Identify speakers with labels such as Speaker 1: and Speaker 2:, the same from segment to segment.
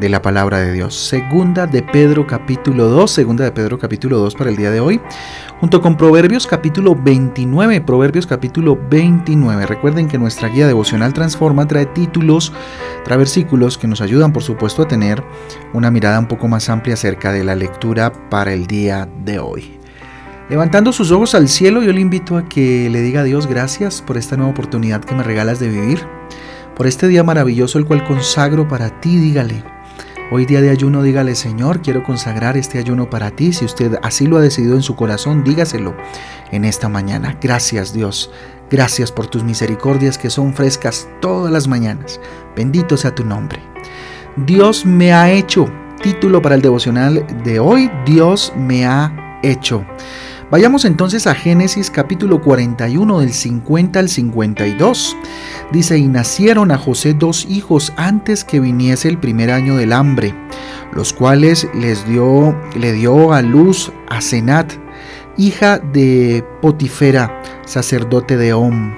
Speaker 1: de la palabra de Dios. Segunda de Pedro capítulo 2, segunda de Pedro capítulo 2 para el día de hoy, junto con Proverbios capítulo 29, Proverbios capítulo 29. Recuerden que nuestra guía devocional Transforma trae títulos, trae versículos que nos ayudan por supuesto a tener una mirada un poco más amplia acerca de la lectura para el día de hoy. Levantando sus ojos al cielo, yo le invito a que le diga a Dios gracias por esta nueva oportunidad que me regalas de vivir, por este día maravilloso el cual consagro para ti, dígale. Hoy día de ayuno, dígale Señor, quiero consagrar este ayuno para ti. Si usted así lo ha decidido en su corazón, dígaselo en esta mañana. Gracias Dios. Gracias por tus misericordias que son frescas todas las mañanas. Bendito sea tu nombre. Dios me ha hecho. Título para el devocional de hoy. Dios me ha hecho. Vayamos entonces a Génesis capítulo 41 del 50 al 52. Dice, y nacieron a José dos hijos antes que viniese el primer año del hambre, los cuales les dio, le dio a luz a Senat, hija de Potifera, sacerdote de Om.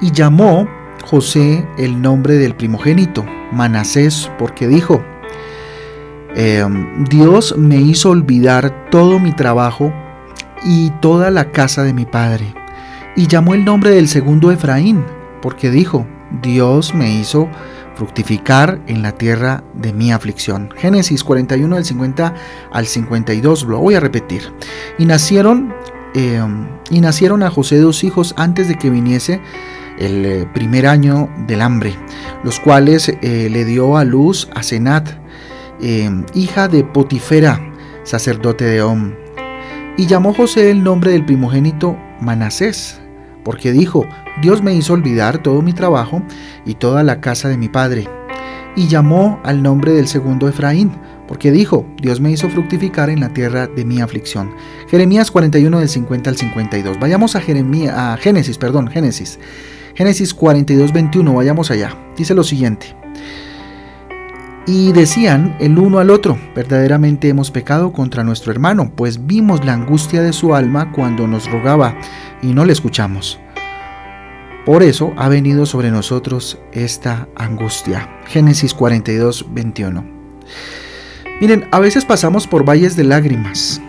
Speaker 1: Y llamó José el nombre del primogénito, Manasés, porque dijo, em, Dios me hizo olvidar todo mi trabajo y toda la casa de mi padre. Y llamó el nombre del segundo Efraín, porque dijo, Dios me hizo fructificar en la tierra de mi aflicción. Génesis 41 del 50 al 52, lo voy a repetir. Y nacieron, eh, y nacieron a José dos hijos antes de que viniese el eh, primer año del hambre, los cuales eh, le dio a luz a Senat, hija de Potifera, sacerdote de Om. Y llamó José el nombre del primogénito Manasés, porque dijo, Dios me hizo olvidar todo mi trabajo y toda la casa de mi padre. Y llamó al nombre del segundo Efraín, porque dijo, Dios me hizo fructificar en la tierra de mi aflicción. Jeremías 41 del 50 al 52. Vayamos a, Jeremías, a Génesis, perdón, Génesis. Génesis 42, 21, vayamos allá. Dice lo siguiente. Y decían el uno al otro, verdaderamente hemos pecado contra nuestro hermano, pues vimos la angustia de su alma cuando nos rogaba y no le escuchamos. Por eso ha venido sobre nosotros esta angustia. Génesis 42, 21. Miren, a veces pasamos por valles de lágrimas.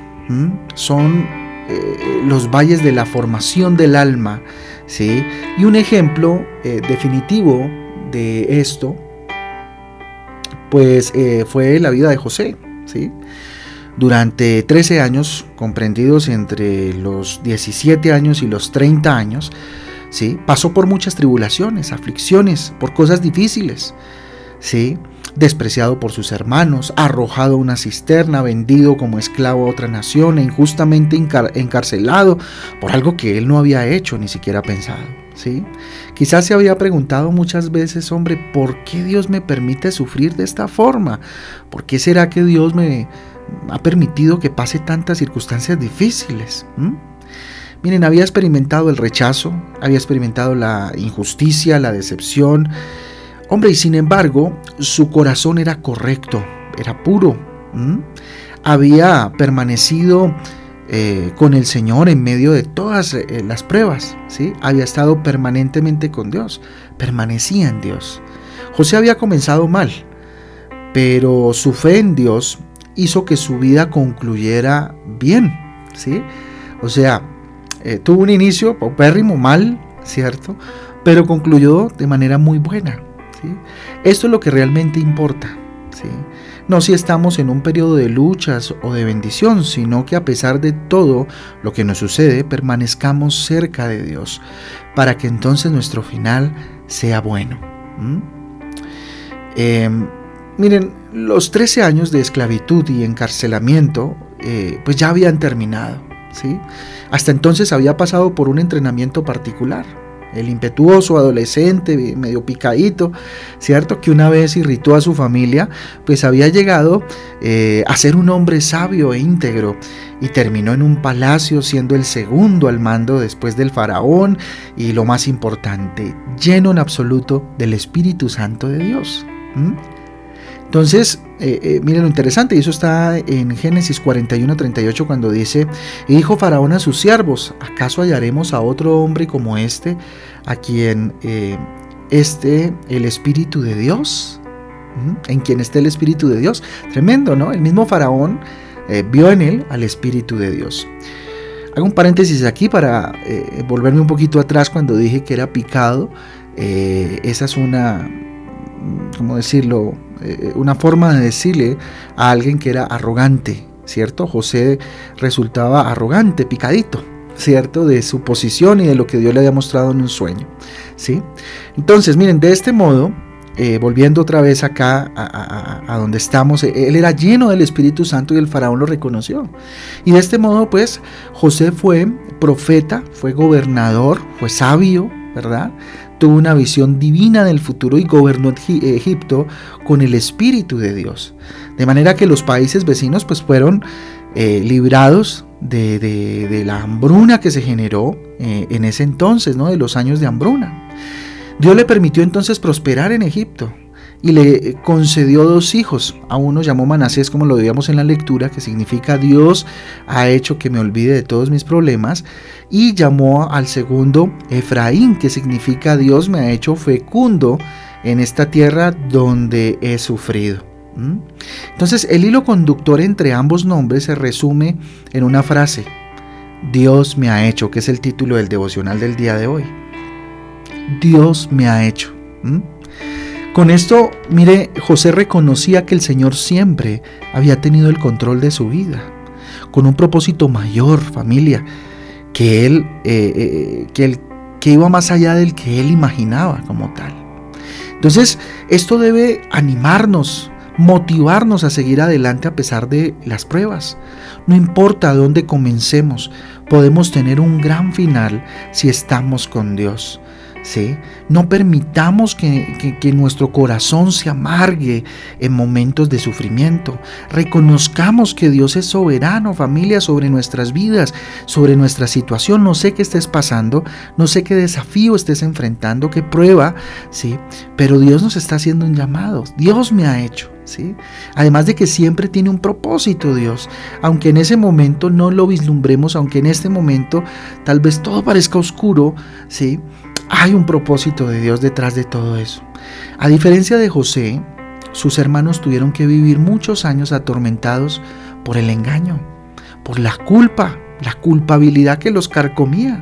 Speaker 1: Son eh, los valles de la formación del alma. ¿sí? Y un ejemplo eh, definitivo de esto pues eh, fue la vida de José, ¿sí? Durante 13 años, comprendidos entre los 17 años y los 30 años, ¿sí? Pasó por muchas tribulaciones, aflicciones, por cosas difíciles, ¿sí? despreciado por sus hermanos, arrojado a una cisterna, vendido como esclavo a otra nación e injustamente encarcelado por algo que él no había hecho ni siquiera pensado. Quizás se había preguntado muchas veces, hombre, ¿por qué Dios me permite sufrir de esta forma? ¿Por qué será que Dios me ha permitido que pase tantas circunstancias difíciles? Miren, había experimentado el rechazo, había experimentado la injusticia, la decepción, Hombre, y sin embargo, su corazón era correcto, era puro. Había permanecido eh, con el Señor en medio de todas eh, las pruebas. ¿sí? Había estado permanentemente con Dios, permanecía en Dios. José había comenzado mal, pero su fe en Dios hizo que su vida concluyera bien. ¿sí? O sea, eh, tuvo un inicio paupérrimo, mal, ¿cierto? Pero concluyó de manera muy buena. Esto es lo que realmente importa. ¿sí? No si estamos en un periodo de luchas o de bendición, sino que a pesar de todo lo que nos sucede, permanezcamos cerca de Dios, para que entonces nuestro final sea bueno. Em, miren, los 13 años de esclavitud y encarcelamiento eh, pues ya habían terminado. ¿sí? Hasta entonces había pasado por un entrenamiento particular el impetuoso adolescente, medio picadito, ¿cierto? Que una vez irritó a su familia, pues había llegado eh, a ser un hombre sabio e íntegro y terminó en un palacio siendo el segundo al mando después del faraón y lo más importante, lleno en absoluto del Espíritu Santo de Dios. Entonces, eh, eh, miren lo interesante, y eso está en Génesis 41, 38, cuando dice, y dijo Faraón a sus siervos, ¿acaso hallaremos a otro hombre como este, a quien eh, esté el Espíritu de Dios? En quien esté el Espíritu de Dios. Tremendo, ¿no? El mismo Faraón vio en él al Espíritu de Dios. Hago un paréntesis aquí para volverme un poquito atrás cuando dije que era picado. esa es una, ¿cómo decirlo? Eh, una forma de decirle a alguien que era arrogante, ¿cierto? José resultaba arrogante, picadito, ¿cierto? De su posición y de lo que Dios le había mostrado en un sueño, ¿sí? Entonces, miren, de este modo, eh, volviendo otra vez acá a, donde estamos, él era lleno del Espíritu Santo y el faraón lo reconoció. Y de este modo, pues, José fue profeta, fue gobernador, fue sabio, ¿verdad? Tuvo una visión divina del futuro y gobernó Egipto con el Espíritu de Dios. De manera que los países vecinos pues fueron eh, librados de, la hambruna que se generó eh, en ese entonces, ¿no? de los años de hambruna. Dios le permitió entonces prosperar en Egipto y le concedió dos hijos. A uno llamó Manasés, como lo veíamos en la lectura, que significa Dios ha hecho que me olvide de todos mis problemas. Y llamó al segundo Efraín, que significa Dios me ha hecho fecundo en esta tierra donde he sufrido. Entonces el hilo conductor entre ambos nombres se resume en una frase. Dios me ha hecho, que es el título del devocional del día de hoy. Dios me ha hecho. Con esto, mire, José reconocía que el Señor siempre había tenido el control de su vida, con un propósito mayor, familia, que él, eh, eh, que, que iba más allá del que él imaginaba como tal. Entonces, esto debe animarnos, motivarnos a seguir adelante a pesar de las pruebas. No importa dónde comencemos, podemos tener un gran final si estamos con Dios. No permitamos que, nuestro corazón se amargue en momentos de sufrimiento. Reconozcamos que Dios es soberano, familia, sobre nuestras vidas, sobre nuestra situación. No sé qué estés pasando, no sé qué desafío estés enfrentando, qué prueba, ¿sí? Pero Dios nos está haciendo un llamado. Dios me ha hecho. ¿Sí? Además de que siempre tiene un propósito Dios, aunque en ese momento no lo vislumbremos, aunque en este momento tal vez todo parezca oscuro, ¿sí? Hay un propósito de Dios detrás de todo eso. A diferencia de José, sus hermanos tuvieron que vivir muchos años atormentados por el engaño, por la culpa, la culpabilidad que los carcomía.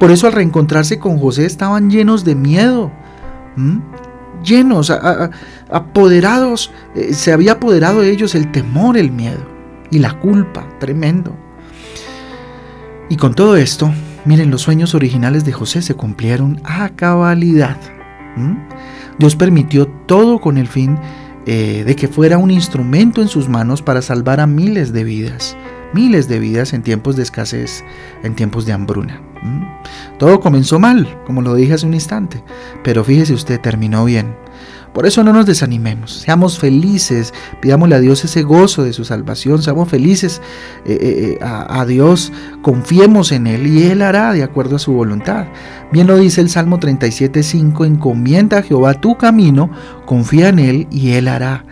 Speaker 1: Por eso al reencontrarse con José estaban llenos de miedo, llenos, apoderados, eh, se había apoderado de ellos el temor, el miedo y la culpa, tremendo. Y con todo esto, Miren, los sueños originales de José se cumplieron a cabalidad. Dios permitió todo con el fin eh, de que fuera un instrumento en sus manos para salvar a miles de vidas, miles de vidas en tiempos de escasez, en tiempos de hambruna. Todo comenzó mal, como lo dije hace un instante, pero fíjese usted, terminó bien. Por eso no nos desanimemos, seamos felices, pidámosle a Dios ese gozo de su salvación, seamos felices eh, eh, eh, a, Dios, confiemos en Él y Él hará de acuerdo a su voluntad. Bien lo dice el Salmo 37.5, encomienda a Jehová tu camino, confía en Él y Él hará.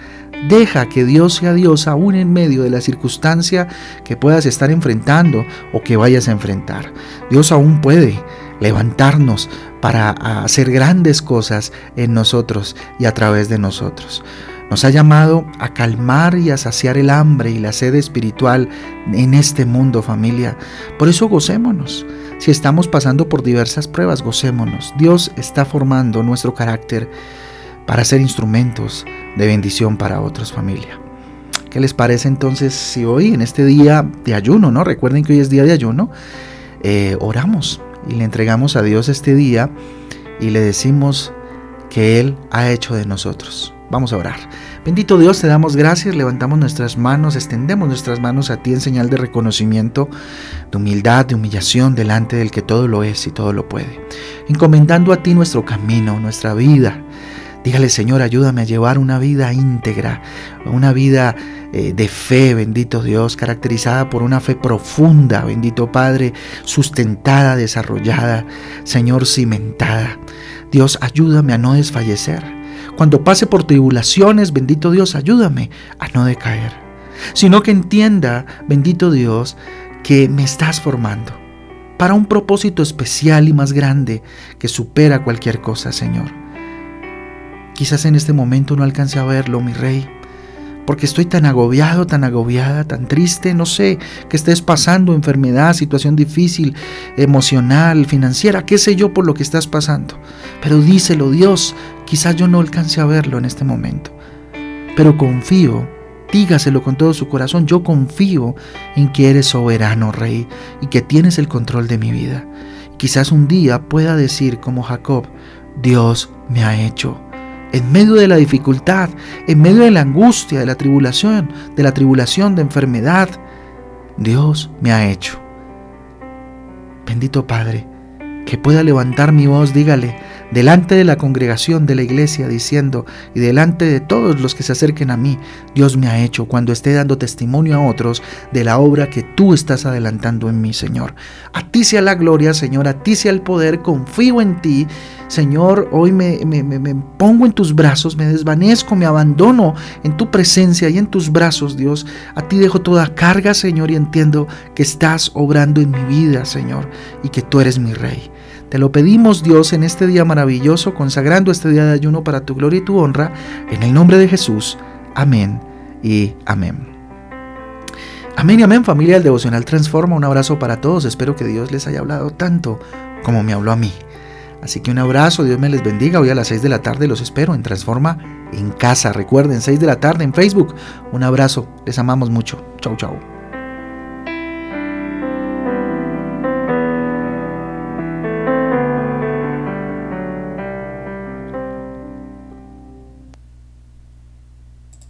Speaker 1: Deja que Dios sea Dios aún en medio de la circunstancia que puedas estar enfrentando o que vayas a enfrentar. Dios aún puede levantarnos para hacer grandes cosas en nosotros y a través de nosotros. Nos ha llamado a calmar y a saciar el hambre y la sed espiritual en este mundo, familia. Por eso gocémonos. Si estamos pasando por diversas pruebas, gocémonos. Dios está formando nuestro carácter para ser instrumentos de bendición para otros, familia. ¿Qué les parece entonces si hoy, en este día de ayuno, no? Recuerden que hoy es día de ayuno, eh, oramos y le entregamos a Dios este día y le decimos que Él ha hecho de nosotros. Vamos a orar. Bendito Dios, te damos gracias, levantamos nuestras manos, extendemos nuestras manos a ti en señal de reconocimiento, de humildad, de humillación delante del que todo lo es y todo lo puede. Encomendando a ti nuestro camino, nuestra vida. Dígale, Señor, ayúdame a llevar una vida íntegra, una vida eh, de fe, bendito Dios, caracterizada por una fe profunda, bendito Padre, sustentada, desarrollada, Señor, cimentada. Dios, ayúdame a no desfallecer cuando pase por tribulaciones, bendito Dios, ayúdame a no decaer. Sino que entienda, bendito Dios, que me estás formando para un propósito especial y más grande que supera cualquier cosa, Señor. Quizás en este momento no alcance a verlo, mi rey, porque estoy tan agobiado, tan agobiada, tan triste, no sé, que estés pasando enfermedad, situación difícil, emocional, financiera, qué sé yo por lo que estás pasando. Pero díselo, Dios, quizás yo no alcance a verlo en este momento. Pero confío, dígaselo con todo su corazón, yo confío en que eres soberano, Rey, y que tienes el control de mi vida. Quizás un día pueda decir como Jacob, Dios me ha hecho en medio de la dificultad, en medio de la angustia, de la tribulación, de la tribulación, de enfermedad, Dios me ha hecho. Bendito Padre, que pueda levantar mi voz, dígale, delante de la congregación de la iglesia, diciendo, y delante de todos los que se acerquen a mí, Dios me ha hecho cuando esté dando testimonio a otros de la obra que tú estás adelantando en mí, Señor. A ti sea la gloria, Señor, a ti sea el poder, confío en ti. Señor, hoy me, pongo en tus brazos, me desvanezco, me abandono en tu presencia y en tus brazos, Dios. A ti dejo toda carga, Señor, y entiendo que estás obrando en mi vida, Señor, y que tú eres mi Rey. Te lo pedimos Dios en este día maravilloso, consagrando este día de ayuno para tu gloria y tu honra, en el nombre de Jesús. Amén y amén. Amén y amén familia del Devocional Transforma. Un abrazo para todos. Espero que Dios les haya hablado tanto como me habló a mí. Así que un abrazo, Dios me les bendiga. Hoy a las 6 de la tarde los espero en Transforma en casa. Recuerden, 6 de la tarde en Facebook. Un abrazo, les amamos mucho. Chau, chau.